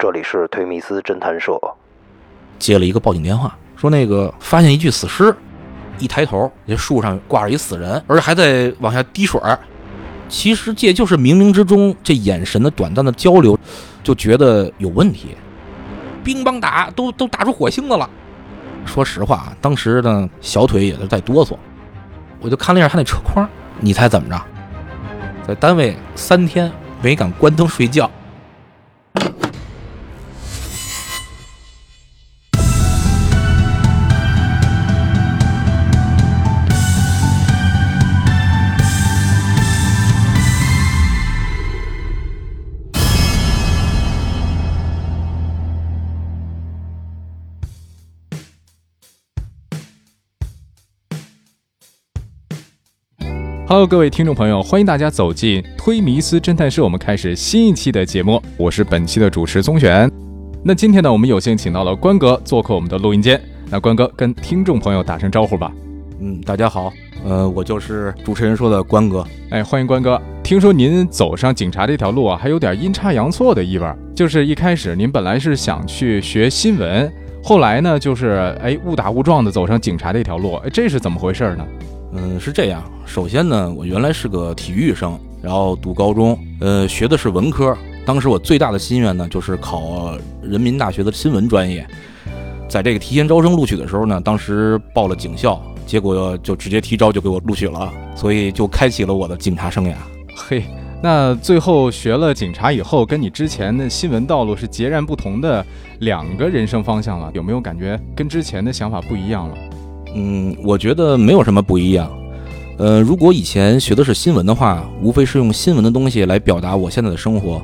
这里是推迷斯侦探社。接了一个报警电话，说那个发现一具死尸，一抬头，这树上挂着一死人，而且还在往下滴水儿。其实这就是冥冥之中这眼神的短暂的交流，就觉得有问题。乒乓打都都打出火星子了。说实话啊，当时呢小腿也是在哆嗦。我就看了一下他那车筐，你猜怎么着？在单位三天没敢关灯睡觉。Hello，各位听众朋友，欢迎大家走进推迷思侦探社，我们开始新一期的节目，我是本期的主持宗璇。那今天呢，我们有幸请到了关哥做客我们的录音间。那关哥跟听众朋友打声招呼吧。嗯，大家好，呃，我就是主持人说的关哥。哎，欢迎关哥。听说您走上警察这条路啊，还有点阴差阳错的意味儿。就是一开始您本来是想去学新闻，后来呢，就是哎误打误撞的走上警察这条路，哎，这是怎么回事呢？嗯，是这样。首先呢，我原来是个体育生，然后读高中，呃，学的是文科。当时我最大的心愿呢，就是考人民大学的新闻专业。在这个提前招生录取的时候呢，当时报了警校，结果就直接提招就给我录取了，所以就开启了我的警察生涯。嘿，那最后学了警察以后，跟你之前的新闻道路是截然不同的两个人生方向了，有没有感觉跟之前的想法不一样了？嗯，我觉得没有什么不一样。呃，如果以前学的是新闻的话，无非是用新闻的东西来表达我现在的生活。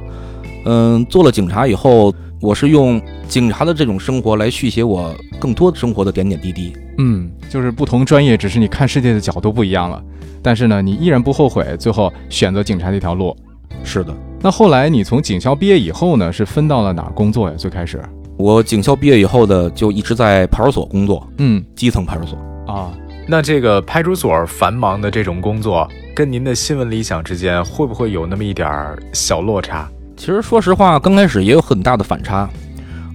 嗯，做了警察以后，我是用警察的这种生活来续写我更多生活的点点滴滴。嗯，就是不同专业，只是你看世界的角度不一样了。但是呢，你依然不后悔最后选择警察这条路。是的，那后来你从警校毕业以后呢，是分到了哪儿工作呀？最开始，我警校毕业以后的就一直在派出所工作，嗯基层派出所。啊，那这个派出所繁忙的这种工作，跟您的新闻理想之间会不会有那么一点儿小落差？其实说实话，刚开始也有很大的反差。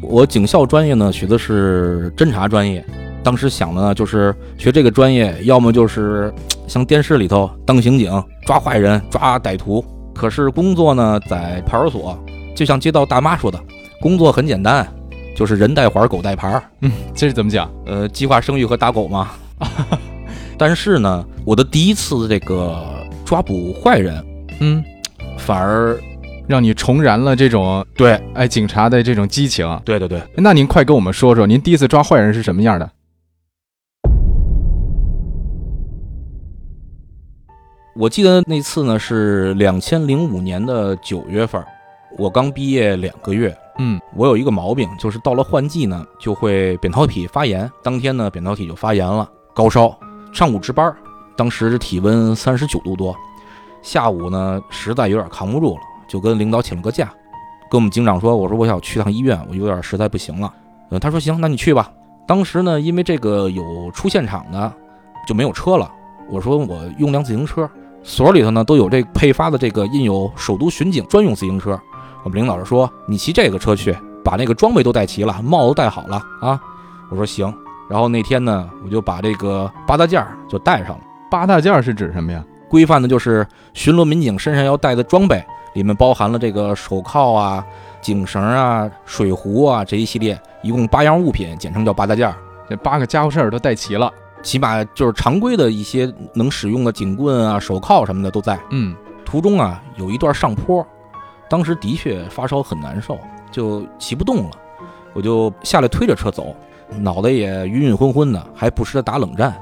我警校专业呢，学的是侦查专业。当时想的呢，就是学这个专业，要么就是像电视里头当刑警，抓坏人、抓歹徒。可是工作呢，在派出所，就像街道大妈说的，工作很简单，就是人带环，狗带牌儿，嗯，这是怎么讲？呃，计划生育和打狗嘛。但是呢，我的第一次这个抓捕坏人，嗯，反而让你重燃了这种对哎警察的这种激情。对对对，那您快跟我们说说，您第一次抓坏人是什么样的？我记得那次呢是两千零五年的九月份，我刚毕业两个月。嗯，我有一个毛病，就是到了换季呢，就会扁桃体发炎。当天呢，扁桃体就发炎了，高烧。上午值班，当时体温三十九度多。下午呢，实在有点扛不住了，就跟领导请了个假，跟我们警长说：“我说我想去趟医院，我有点实在不行了。”呃，他说：“行，那你去吧。”当时呢，因为这个有出现场的，就没有车了。我说我用辆自行车。所里头呢都有这配发的这个印有首都巡警专用自行车。我们领导就说：“你骑这个车去，把那个装备都带齐了，帽子戴好了啊。”我说行。然后那天呢，我就把这个八大件儿就带上了。八大件儿是指什么呀？规范的就是巡逻民警身上要带的装备，里面包含了这个手铐啊、警绳啊、水壶啊这一系列，一共八样物品，简称叫八大件儿。这八个家伙事儿都带齐了。起码就是常规的一些能使用的警棍啊、手铐什么的都在。嗯，途中啊有一段上坡，当时的确发烧很难受，就骑不动了，我就下来推着车走，脑袋也晕晕昏昏的，还不时的打冷战。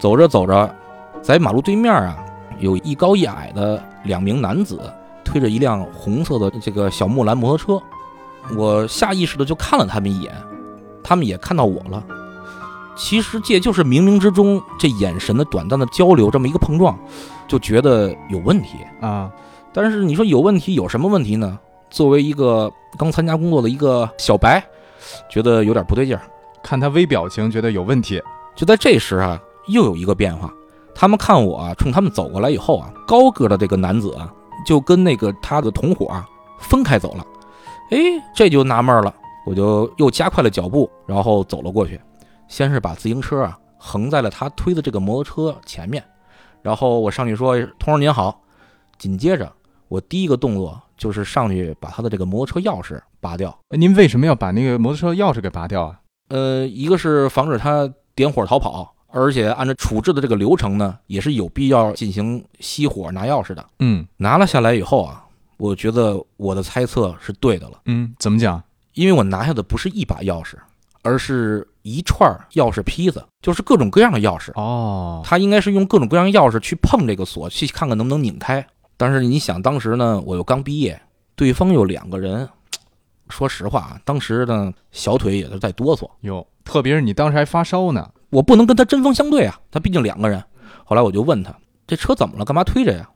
走着走着，在马路对面啊，有一高一矮的两名男子推着一辆红色的这个小木兰摩托车，我下意识的就看了他们一眼，他们也看到我了。其实这就是冥冥之中这眼神的短暂的交流，这么一个碰撞，就觉得有问题。啊，但是你说有问题，有什么问题呢？作为一个刚参加工作的一个小白，觉得有点不对劲儿。看他微表情，觉得有问题。就在这时啊，又有一个变化。他们看我啊，冲他们走过来以后啊，高个的这个男子啊，就跟那个他的同伙啊分开走了。哎，这就纳闷了，我就又加快了脚步，然后走了过去，先是把自行车啊横在了他推的这个摩托车前面，然后我上去说：“同志您好。”紧接着我第一个动作就是上去把他的这个摩托车钥匙拔掉。哎您为什么要把那个摩托车钥匙给拔掉啊？呃，一个是防止他点火逃跑，而且按照处置的这个流程呢，也是有必要进行熄火拿钥匙的。嗯拿了下来以后啊，我觉得我的猜测是对的了，嗯，怎么讲？因为我拿下的不是一把钥匙，而是一串钥匙坯子，就是各种各样的钥匙。哦，他应该是用各种各样钥匙去碰这个锁，去看看能不能拧开。但是你想，当时呢，我又刚毕业，对方有两个人，说实话啊，当时呢小腿也是在哆嗦，有，特别是你当时还发烧呢。我不能跟他针锋相对啊，他毕竟两个人。后来我就问他，这车怎么了？干嘛推着呀？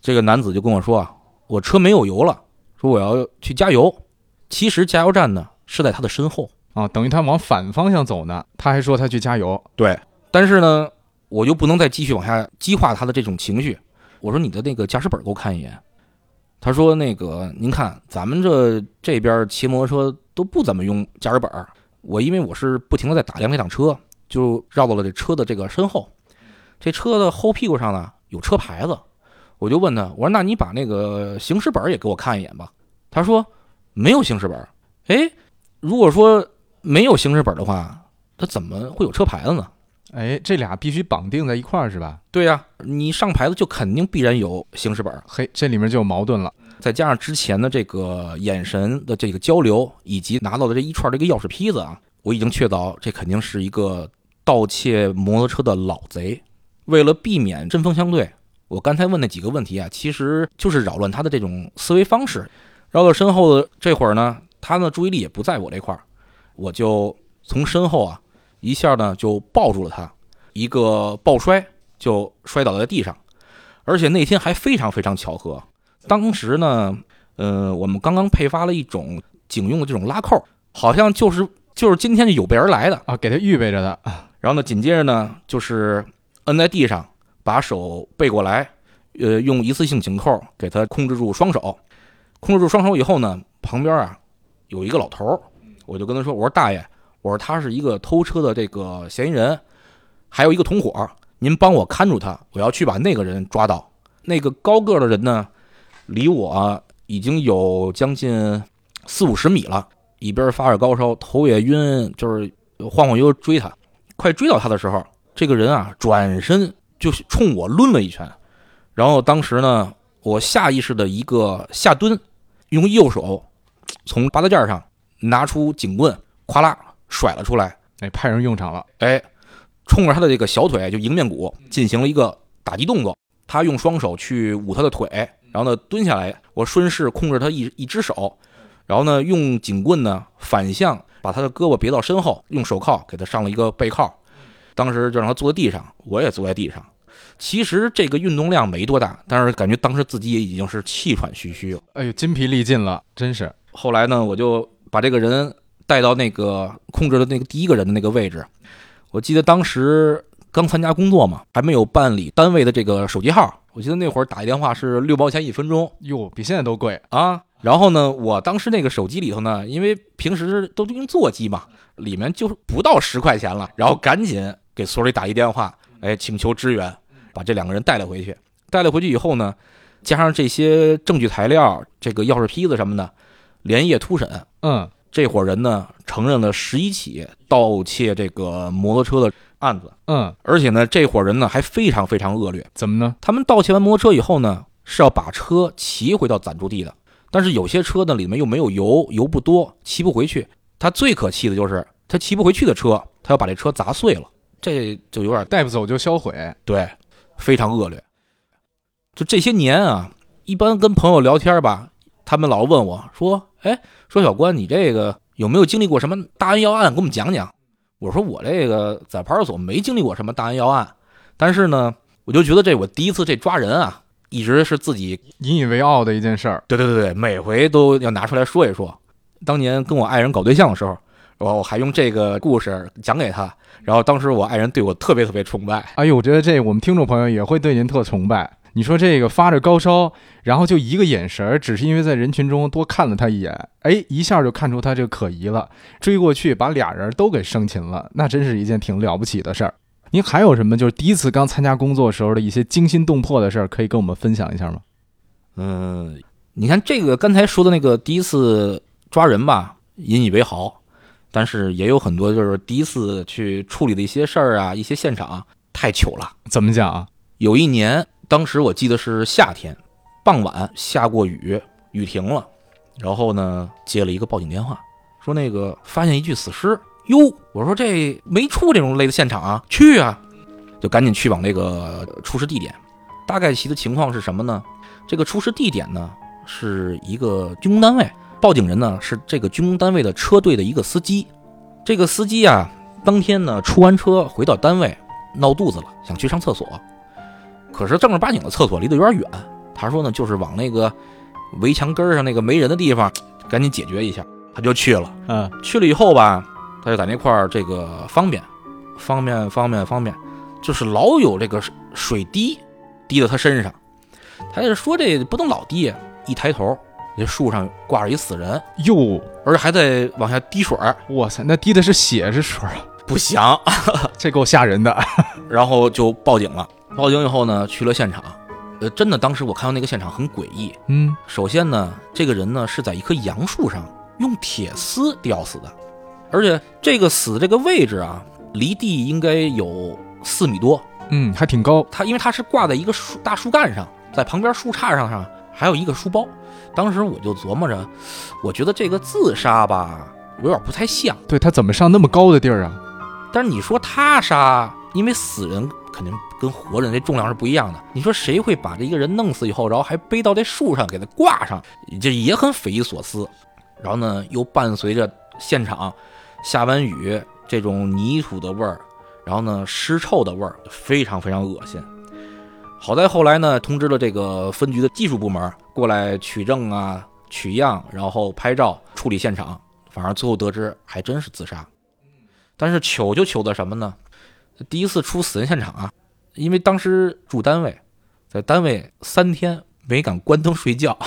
这个男子就跟我说啊，我车没有油了，说我要去加油。其实加油站呢是在他的身后，啊，等于他往反方向走呢，他还说他去加油。对。但是呢，我就不能再继续往下激化他的这种情绪。我说你的那个驾驶本给我看一眼。他说那个您看咱们这这边骑摩托车都不怎么用驾驶本儿，我因为我是不停的在打量这辆车，就绕到了这车的这个身后。这车的后屁股上呢有车牌子，我就问他，我说那你把那个行驶本也给我看一眼吧。他说没有行驶本。哎，如果说没有行驶本的话，他怎么会有车牌子呢？哎，这俩必须绑定在一块儿是吧？对呀、你上牌子就肯定必然有行驶本儿，嘿，这里面就有矛盾了。再加上之前的这个眼神的这个交流，以及拿到的这一串这个钥匙坯子啊，我已经确凿这肯定是一个盗窃摩托车的老贼。为了避免针锋相对，我刚才问那几个问题啊，其实就是扰乱他的这种思维方式。绕到身后的这会儿呢，他的注意力也不在我这块儿，我就从身后啊一下呢就抱住了他，一个抱摔就摔倒在地上，而且那天还非常非常巧合，当时呢，呃，我们刚刚配发了一种警用的这种拉扣，好像就是就是今天就有备而来的。啊，给他预备着的。然后呢，紧接着呢，就是摁在地上，把手背过来，呃，用一次性紧扣给他控制住双手。控制住双手以后呢，旁边啊有一个老头儿，我就跟他说：“我说大爷，我说他是一个偷车的这个嫌疑人，还有一个同伙，您帮我看住他，我要去把那个人抓到。那个高个的人呢，离我已经有将近四五十米了，一边发着高烧，头也晕，就是晃晃悠悠追他。快追到他的时候，这个人啊转身就冲我抡了一拳，然后当时呢，我下意识的一个下蹲，用右手从八字架上拿出警棍，咵啦甩了出来，哎，派上用场了。哎，冲着他的这个小腿就迎面骨进行了一个打击动作。他用双手去捂他的腿，然后呢蹲下来，我顺势控制他一一只手，然后呢用警棍呢反向把他的胳膊别到身后，用手铐给他上了一个背铐。当时就让他坐在地上，我也坐在地上。其实这个运动量没多大，但是感觉当时自己也已经是气喘吁吁了。哎呦，筋疲力尽了，真是。后来呢，我就把这个人带到那个控制的那个第一个人的那个位置。我记得当时刚参加工作嘛，还没有办理单位的这个手机号。我记得那会儿打一电话是六毛钱一分钟哟，比现在都贵。啊。然后呢，我当时那个手机里头呢，因为平时都用座机嘛，里面就不到十块钱了。然后赶紧给所里打一电话，哎，请求支援，把这两个人带了回去。带了回去以后呢，加上这些证据材料，这个钥匙坯子什么的，连夜突审。嗯，这伙人呢承认了十一起盗窃这个摩托车的案子，嗯，而且呢，这伙人呢还非常非常恶劣。怎么呢？他们盗窃完摩托车以后呢，是要把车骑回到暂住地的，但是有些车呢里面又没有油，油不多，骑不回去。他最可气的就是他骑不回去的车，他要把这车砸碎了，这就有点带不走就销毁。对，非常恶劣。就这些年啊，一般跟朋友聊天吧，他们老问我说：“哎，说小关，你这个有没有经历过什么大案要案？给我们讲讲。”我说：“我这个在派出所没经历过什么大案要案，但是呢，我就觉得这我第一次这抓人啊，一直是自己引以为傲的一件事儿。对对对对，每回都要拿出来说一说。当年跟我爱人搞对象的时候，我我还用这个故事讲给他，然后当时我爱人对我特别特别崇拜。哎呦，我觉得这我们听众朋友也会对您特崇拜。你说这个发着高烧，然后就一个眼神儿，只是因为在人群中多看了他一眼，哎，一下就看出他这个可疑了，追过去把俩人都给生擒了，那真是一件挺了不起的事儿。您还有什么就是第一次刚参加工作时候的一些惊心动魄的事儿，可以跟我们分享一下吗？嗯，你看这个刚才说的那个第一次抓人吧，引以为豪，但是也有很多就是第一次去处理的一些事儿啊，一些现场太糗了。怎么讲啊？有一年，当时我记得是夏天，傍晚下过雨，雨停了，然后呢接了一个报警电话，说那个发现一具死尸。哟，我说这没出这种类的现场啊，去啊，就赶紧去往那个出事地点。大概其的情况是什么呢？这个出事地点呢是一个军工单位，报警人呢是这个军工单位的车队的一个司机。这个司机啊，当天呢出完车回到单位，闹肚子了，想去上厕所，可是正儿八经的厕所离得有点远。他说呢，就是往那个围墙根上那个没人的地方，赶紧解决一下。他就去了。嗯，去了以后吧。他就在那块儿，这个方便，方便，方便，方便，就是老有这个水滴滴到他身上。他就说这不能老滴，一抬头，这树上挂着一死人，哟，而且还在往下滴水儿。哇塞，那滴的是血是水啊？不祥，这够吓人的。然后就报警了。报警以后呢，去了现场。呃，真的，当时我看到那个现场很诡异。嗯，首先呢，这个人呢是在一棵杨树上用铁丝吊死的。而且这个死这个位置啊，离地应该有四米多，嗯，还挺高。他因为他是挂在一个树大树干上，在旁边树杈上上还有一个书包。当时我就琢磨着，我觉得这个自杀吧，有点不太像。对他怎么上那么高的地儿啊？但是你说他杀，因为死人肯定跟活人这重量是不一样的。你说谁会把这一个人弄死以后，然后还背到这树上给他挂上，这也很匪夷所思。然后呢，又伴随着现场。下完雨，这种泥土的味儿，然后呢，尸臭的味儿，非常非常恶心。好在后来呢，通知了这个分局的技术部门过来取证啊、取样，然后拍照处理现场。反而最后得知，还真是自杀。但是糗就糗在什么呢？第一次出死人现场啊，因为当时住单位，在单位三天没敢关灯睡觉。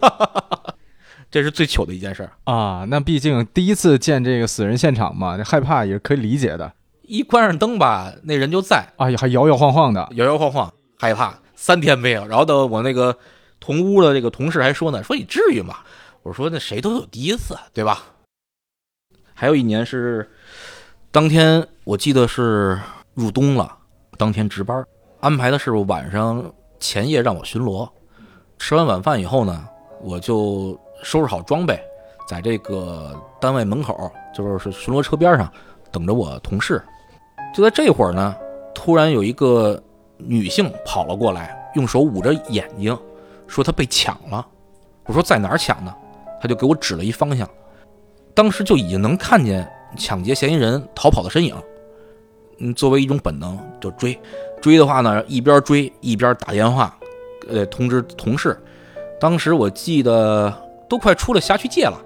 这是最糗的一件事儿啊！那毕竟第一次见这个死人现场嘛，害怕也是可以理解的。一关上灯吧，那人就在，哎呀，还摇摇晃晃的，摇摇晃晃，害怕三天没有。然后的我那个同屋的这个同事还说呢，说你至于吗？我说那谁都有第一次，对吧？还有一年是当天，我记得是入冬了，当天值班，安排的是晚上前夜让我巡逻。吃完晚饭以后呢，我就。收拾好装备，在这个单位门口，就是巡逻车边上等着我同事。就在这会儿呢，突然有一个女性跑了过来，用手捂着眼睛，说她被抢了。我说在哪儿抢呢？她就给我指了一方向。当时就已经能看见抢劫嫌疑人逃跑的身影。嗯，作为一种本能就追，追的话呢，一边追一边打电话，呃，通知同事。当时我记得。都快出了辖区界了，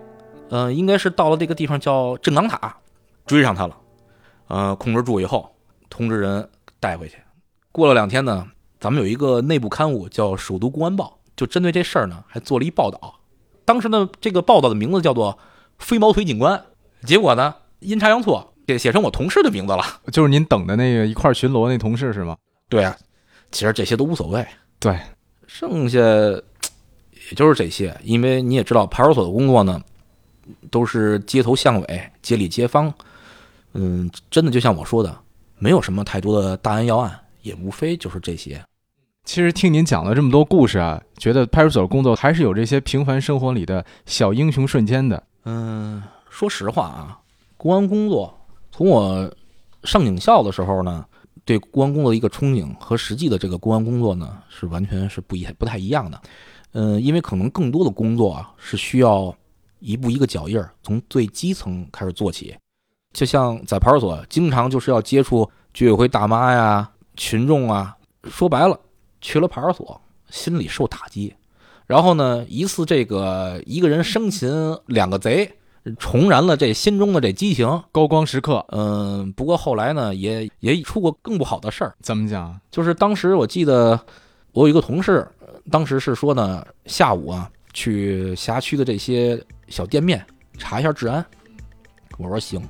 嗯，应该是到了这个地方叫镇岗塔，追上他了，呃，控制住以后，通知人带回去。过了两天呢，咱们有一个内部刊物叫《首都公安报》，就针对这事儿呢，还做了一报道。当时呢，这个报道的名字叫做“飞毛腿警官”，结果呢，阴差阳错给写成我同事的名字了，就是您等的那个一块巡逻那同事是吗？对啊，其实这些都无所谓。对，剩下。也就是这些，因为你也知道，派出所的工作呢，都是街头巷尾、街里街坊，嗯，真的就像我说的，没有什么太多的大案要案，也无非就是这些。其实听您讲了这么多故事啊，觉得派出所工作还是有这些平凡生活里的小英雄瞬间的。嗯，说实话啊，公安工作从我上警校的时候呢，对公安工作的一个憧憬和实际的这个公安工作呢，是完全是不一不太一样的。嗯，因为可能更多的工作啊是需要一步一个脚印儿，从最基层开始做起。就像在派出所，经常就是要接触居委会大妈呀、群众啊。说白了，去了派出所，心里受打击。然后呢，一次这个一个人生擒两个贼，重燃了这心中的这激情，高光时刻。嗯，不过后来呢，也也出过更不好的事儿。怎么讲？就是当时我记得。我有一个同事，当时是说呢，下午啊去辖区的这些小店面查一下治安。我说行。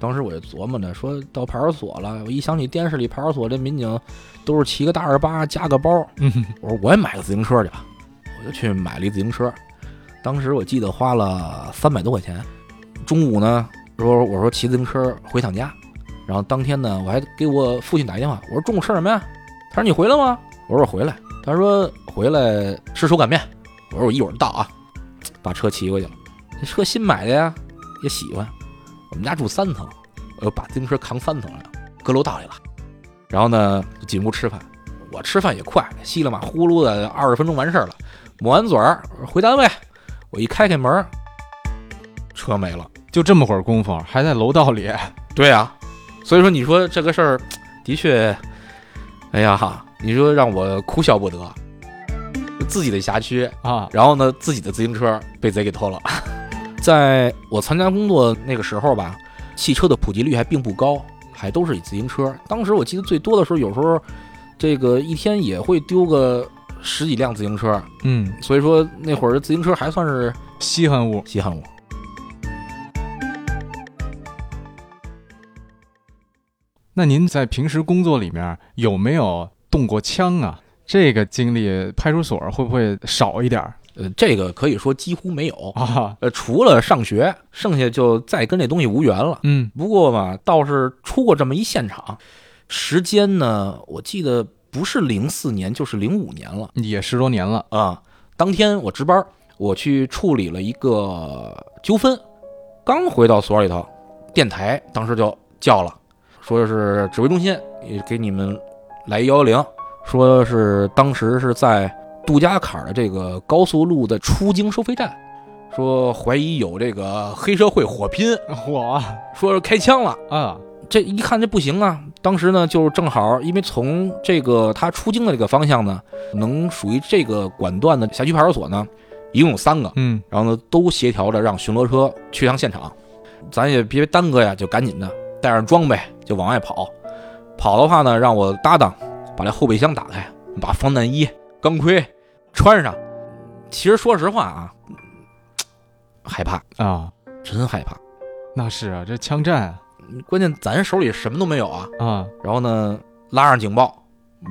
当时我就琢磨着，说到派出所了，我一想起电视里派出所这民警都是骑个大二八加个包，嗯，我说我也买个自行车去吧，我就去买了一自行车。当时我记得花了三百多块钱。中午呢，说我说骑自行车回趟家，然后当天呢，我还给我父亲打电话，我说中午吃什么呀？他说你回来吗？我说我回来。他说回来吃手擀面。我说我一会儿到啊，把车骑过去了。这车新买的呀，也喜欢。我们家住三层，我又把自行车扛三层了，搁楼道里了。然后呢，进屋吃饭。我吃饭也快，稀里马呼噜的二十分钟完事儿了。抹完嘴儿回单位，我一开开门，车没了。就这么会儿功夫，还在楼道里。对呀，所以说你说这个事儿 的确，哎呀哈，你说让我哭笑不得。自己的辖区啊，然后呢，自己的自行车被贼给偷了。在我参加工作那个时候吧，汽车的普及率还并不高，还都是以自行车。当时我记得最多的时候，有时候这个一天也会丢个十几辆自行车。嗯，所以说那会儿自行车还算是稀罕物，稀罕物。那您在平时工作里面有没有动过枪啊？这个经历派出所会不会少一点儿呃，这个可以说几乎没有。啊？呃，除了上学，剩下就再跟这东西无缘了。嗯不过吧，倒是出过这么一现场，时间呢，我记得不是零四年就是零五年了也十多年了啊。当天我值班，我去处理了一个纠纷，刚回到所里头，电台当时就叫了，说是指挥中心也给你们来一幺幺零，说是当时是在杜家坎儿的这个高速路的出京收费站，说怀疑有这个黑社会火拼，我说是开枪了。啊，这一看这不行啊！当时呢，就是正好，因为从这个他出京的这个方向呢，能属于这个管段的辖区派出所呢，一共有三个，嗯然后呢都协调着让巡逻车去趟现场，咱也别耽搁呀，就赶紧的带上装备就往外跑。跑的话呢，让我搭档把这后备箱打开，把防弹衣、钢盔穿上。其实说实话啊，害怕，啊，真害怕。那是啊，这枪战关键咱手里什么都没有啊，啊，然后呢，拉上警报，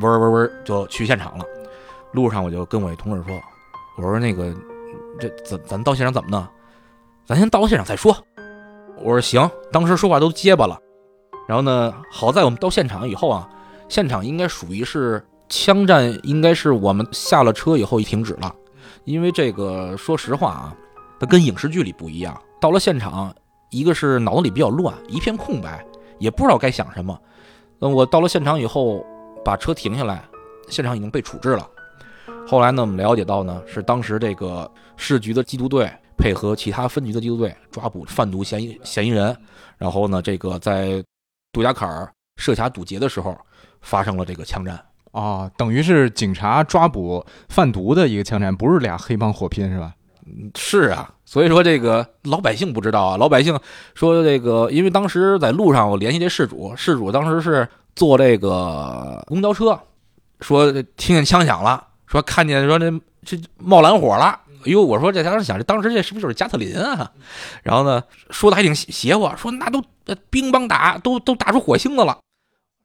嗡嗡嗡就去现场了。路上我就跟我一同事说：“我说那个，这咱咱到现场怎么弄？咱先到现场再说。”我说行，当时说话都结巴了。然后呢，好在我们到现场以后啊，现场应该属于是枪战，应该是我们下了车以后停止了，因为这个说实话啊，它跟影视剧里不一样。到了现场，一个是脑子里比较乱，一片空白，也不知道该想什么。那我到了现场以后，把车停下来，现场已经被处置了。后来呢，我们了解到呢，是当时这个市局的缉毒队配合其他分局的缉毒队抓捕贩毒嫌疑嫌疑人，然后呢，这个在杜家坎儿设卡堵截的时候发生了这个枪战。啊，等于是警察抓捕贩毒的一个枪战，不是俩黑帮火拼是吧？是啊，所以说这个老百姓不知道啊，老百姓说这个，因为当时在路上我联系这事主，事主当时是坐这个公交车，说听见枪响了，说看见说这这冒蓝火了。哎呦，我说这当时想，这当时这是不是就是加特林啊？然后呢，说的还挺邪乎，说那都呃乒乓打都都打出火星子了。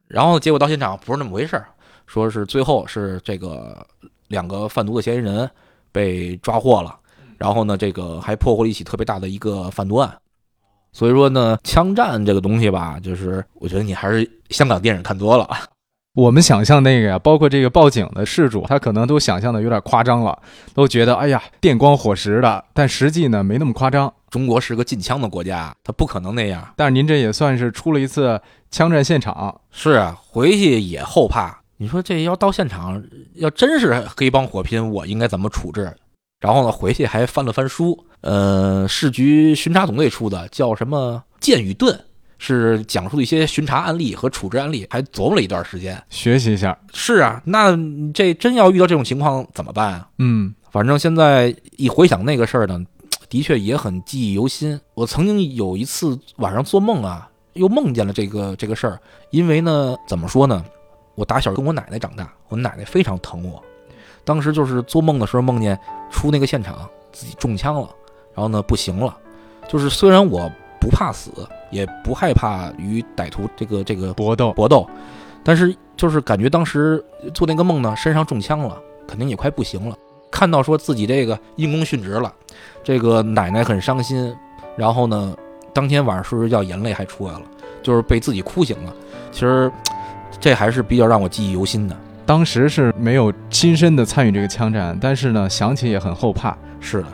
然后结果到现场不是那么回事儿，说是最后是这个两个贩毒的嫌疑人被抓获了。然后呢，这个还破获了一起特别大的一个贩毒案。所以说呢，枪战这个东西吧，就是我觉得你还是香港电影看多了。我们想象那个呀，包括这个报警的事主，他可能都想象的有点夸张了，都觉得哎呀电光火石的，但实际呢没那么夸张。中国是个禁枪的国家，他不可能那样。但是您这也算是出了一次枪战现场，是啊，回去也后怕。你说这要到现场，要真是黑帮火拼，我应该怎么处置？然后呢，回去还翻了翻书，呃，市局巡查总队出的，叫什么《剑与盾》，是讲述的一些巡查案例和处置案例，还琢磨了一段时间。学习一下。是啊，那这真要遇到这种情况怎么办啊？嗯，反正现在一回想那个事儿呢，的确也很记忆犹新。我曾经有一次晚上做梦啊，又梦见了这个这个事儿。因为呢，怎么说呢，我打小跟我奶奶长大，我奶奶非常疼我。当时就是做梦的时候梦见出那个现场自己中枪了，然后呢不行了，就是虽然我不怕死，也不害怕与歹徒这个这个搏斗，搏斗，但是就是感觉当时做那个梦呢，身上中枪了，肯定也快不行了。看到说自己这个因公殉职了，这个奶奶很伤心，然后呢，当天晚上睡睡觉眼泪还出来了，就是被自己哭醒了。其实这还是比较让我记忆犹新的。当时是没有亲身的参与这个枪战，但是呢，想起也很后怕。是的，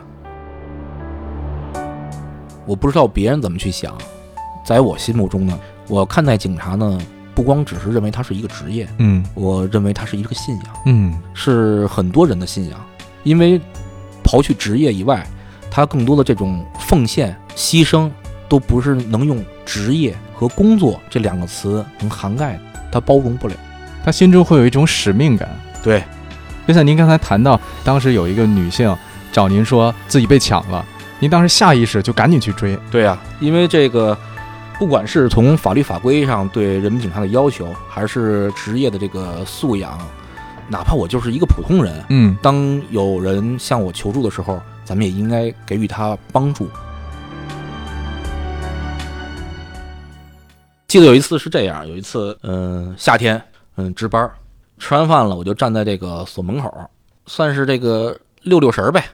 我不知道别人怎么去想，在我心目中呢，我看待警察呢，不光只是认为他是一个职业，嗯我认为他是一个信仰，嗯是很多人的信仰。因为刨去职业以外，他更多的这种奉献、牺牲，都不是能用职业和工作这两个词能涵盖的，他包容不了。他心中会有一种使命感。对，就像您刚才谈到，当时有一个女性找您说自己被抢了，您当时下意识就赶紧去追。对呀、因为这个，不管是从法律法规上对人民警察的要求，还是职业的这个素养，哪怕我就是一个普通人，嗯当有人向我求助的时候，咱们也应该给予他帮助。记得有一次是这样，有一次，嗯、夏天，嗯，值班儿，吃完饭了，我就站在这个所门口，算是这个溜溜神儿呗。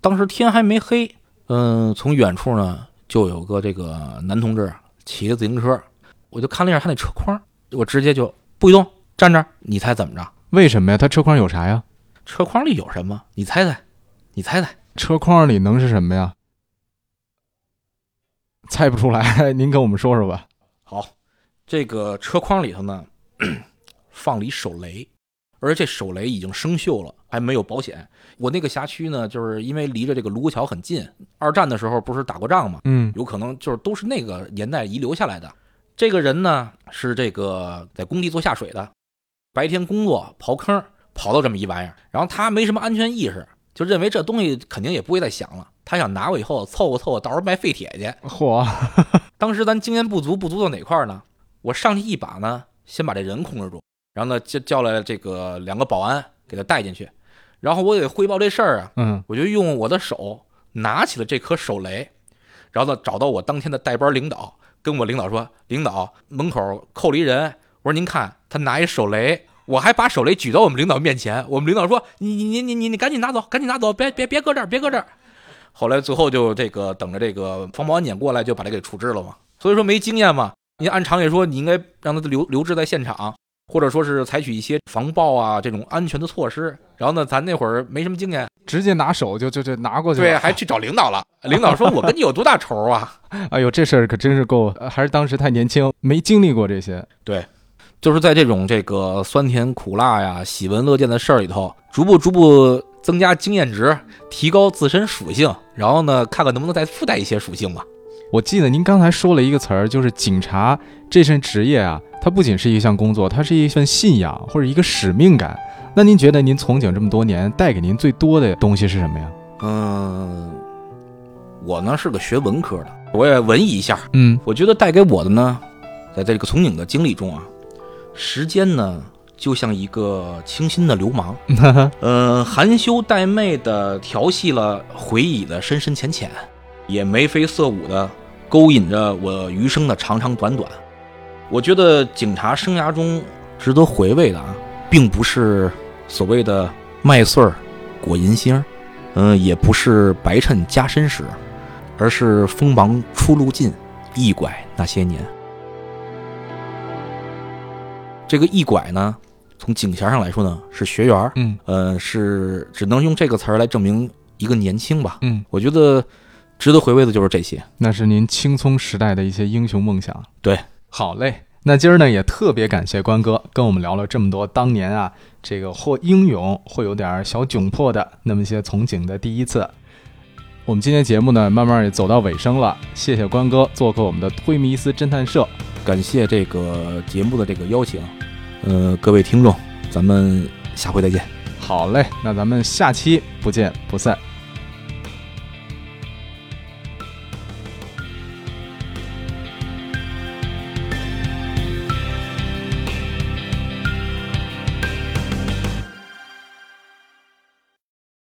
当时天还没黑，嗯、从远处呢就有个这个男同志骑着自行车，我就看了一下他那车筐，我直接就不许动，站这儿，你猜怎么着？为什么呀？他车筐有啥呀？车筐里有什么？你猜猜，你猜猜。车筐里能是什么呀？猜不出来，您跟我们说说吧。好，这个车筐里头呢，放了一手雷，而这手雷已经生锈了，还没有保险。我那个辖区呢，就是因为离着这个卢沟桥很近，二战的时候不是打过仗吗？嗯有可能就是都是那个年代遗留下来的。这个人呢是这个在工地做下水的，白天工作刨坑，刨到这么一玩意儿，然后他没什么安全意识，就认为这东西肯定也不会再响了，他想拿过以后凑合凑合，到时候卖废铁去。嚯，当时咱经验不足，不足到哪块儿呢？我上去一把呢，先把这人控制住，然后呢叫叫来这个两个保安给他带进去，然后我得汇报这事儿啊，嗯我就用我的手拿起了这颗手雷，然后呢找到我当天的带班领导，跟我领导说，领导门口扣了一人，我说您看他拿一手雷。我还把手雷举到我们领导面前，我们领导说：“你你你你你你赶紧拿走，赶紧拿走，别别别搁这儿，别搁这儿。”后来最后就这个等着这个防保安检过来，就把他给处置了嘛。所以说没经验嘛，你按常理说，你应该让他留留置在现场，或者说是采取一些防爆啊这种安全的措施。然后呢，咱那会儿没什么经验，直接拿手就就就拿过去了。对，还去找领导了。领导说：“我跟你有多大仇啊 哎呦，这事儿可真是够，呃还是当时太年轻，没经历过这些。？”对就是在这种这个酸甜苦辣呀、喜闻乐见的事儿里头，逐步逐步增加经验值，提高自身属性，然后呢，看看能不能再附带一些属性吧。我记得您刚才说了一个词儿，就是警察这份职业啊，它不仅是一项工作，它是一份信仰或者一个使命感。那您觉得您从警这么多年，带给您最多的东西是什么呀？嗯，我呢是个学文科的，我也文艺一下。嗯我觉得带给我的呢，在这个从警的经历中啊，时间呢就像一个清新的流氓，呃，含羞带媚的调戏了回忆的深深浅浅，也眉飞色舞的勾引着我余生的长长短短。我觉得警察生涯中值得回味的啊，并不是所谓的麦穗儿裹银星儿，嗯、也不是白衬加身时，而是锋芒出路尽，一拐那些年。这个一拐呢，从警衔上来说呢，是学员儿，嗯呃，是只能用这个词儿来证明一个年轻吧。嗯，我觉得值得回味的就是这些。那是您青葱时代的一些英雄梦想。对，好嘞。那今儿呢，也特别感谢关哥跟我们聊了这么多当年啊，这个或英勇，或有点小窘迫的那么一些从警的第一次。我们今天节目呢，慢慢也走到尾声了，谢谢关哥做客我们的推迷斯侦探社。感谢这个节目的这个邀请，呃，各位听众，咱们下回再见。好嘞，那咱们下期不见不散。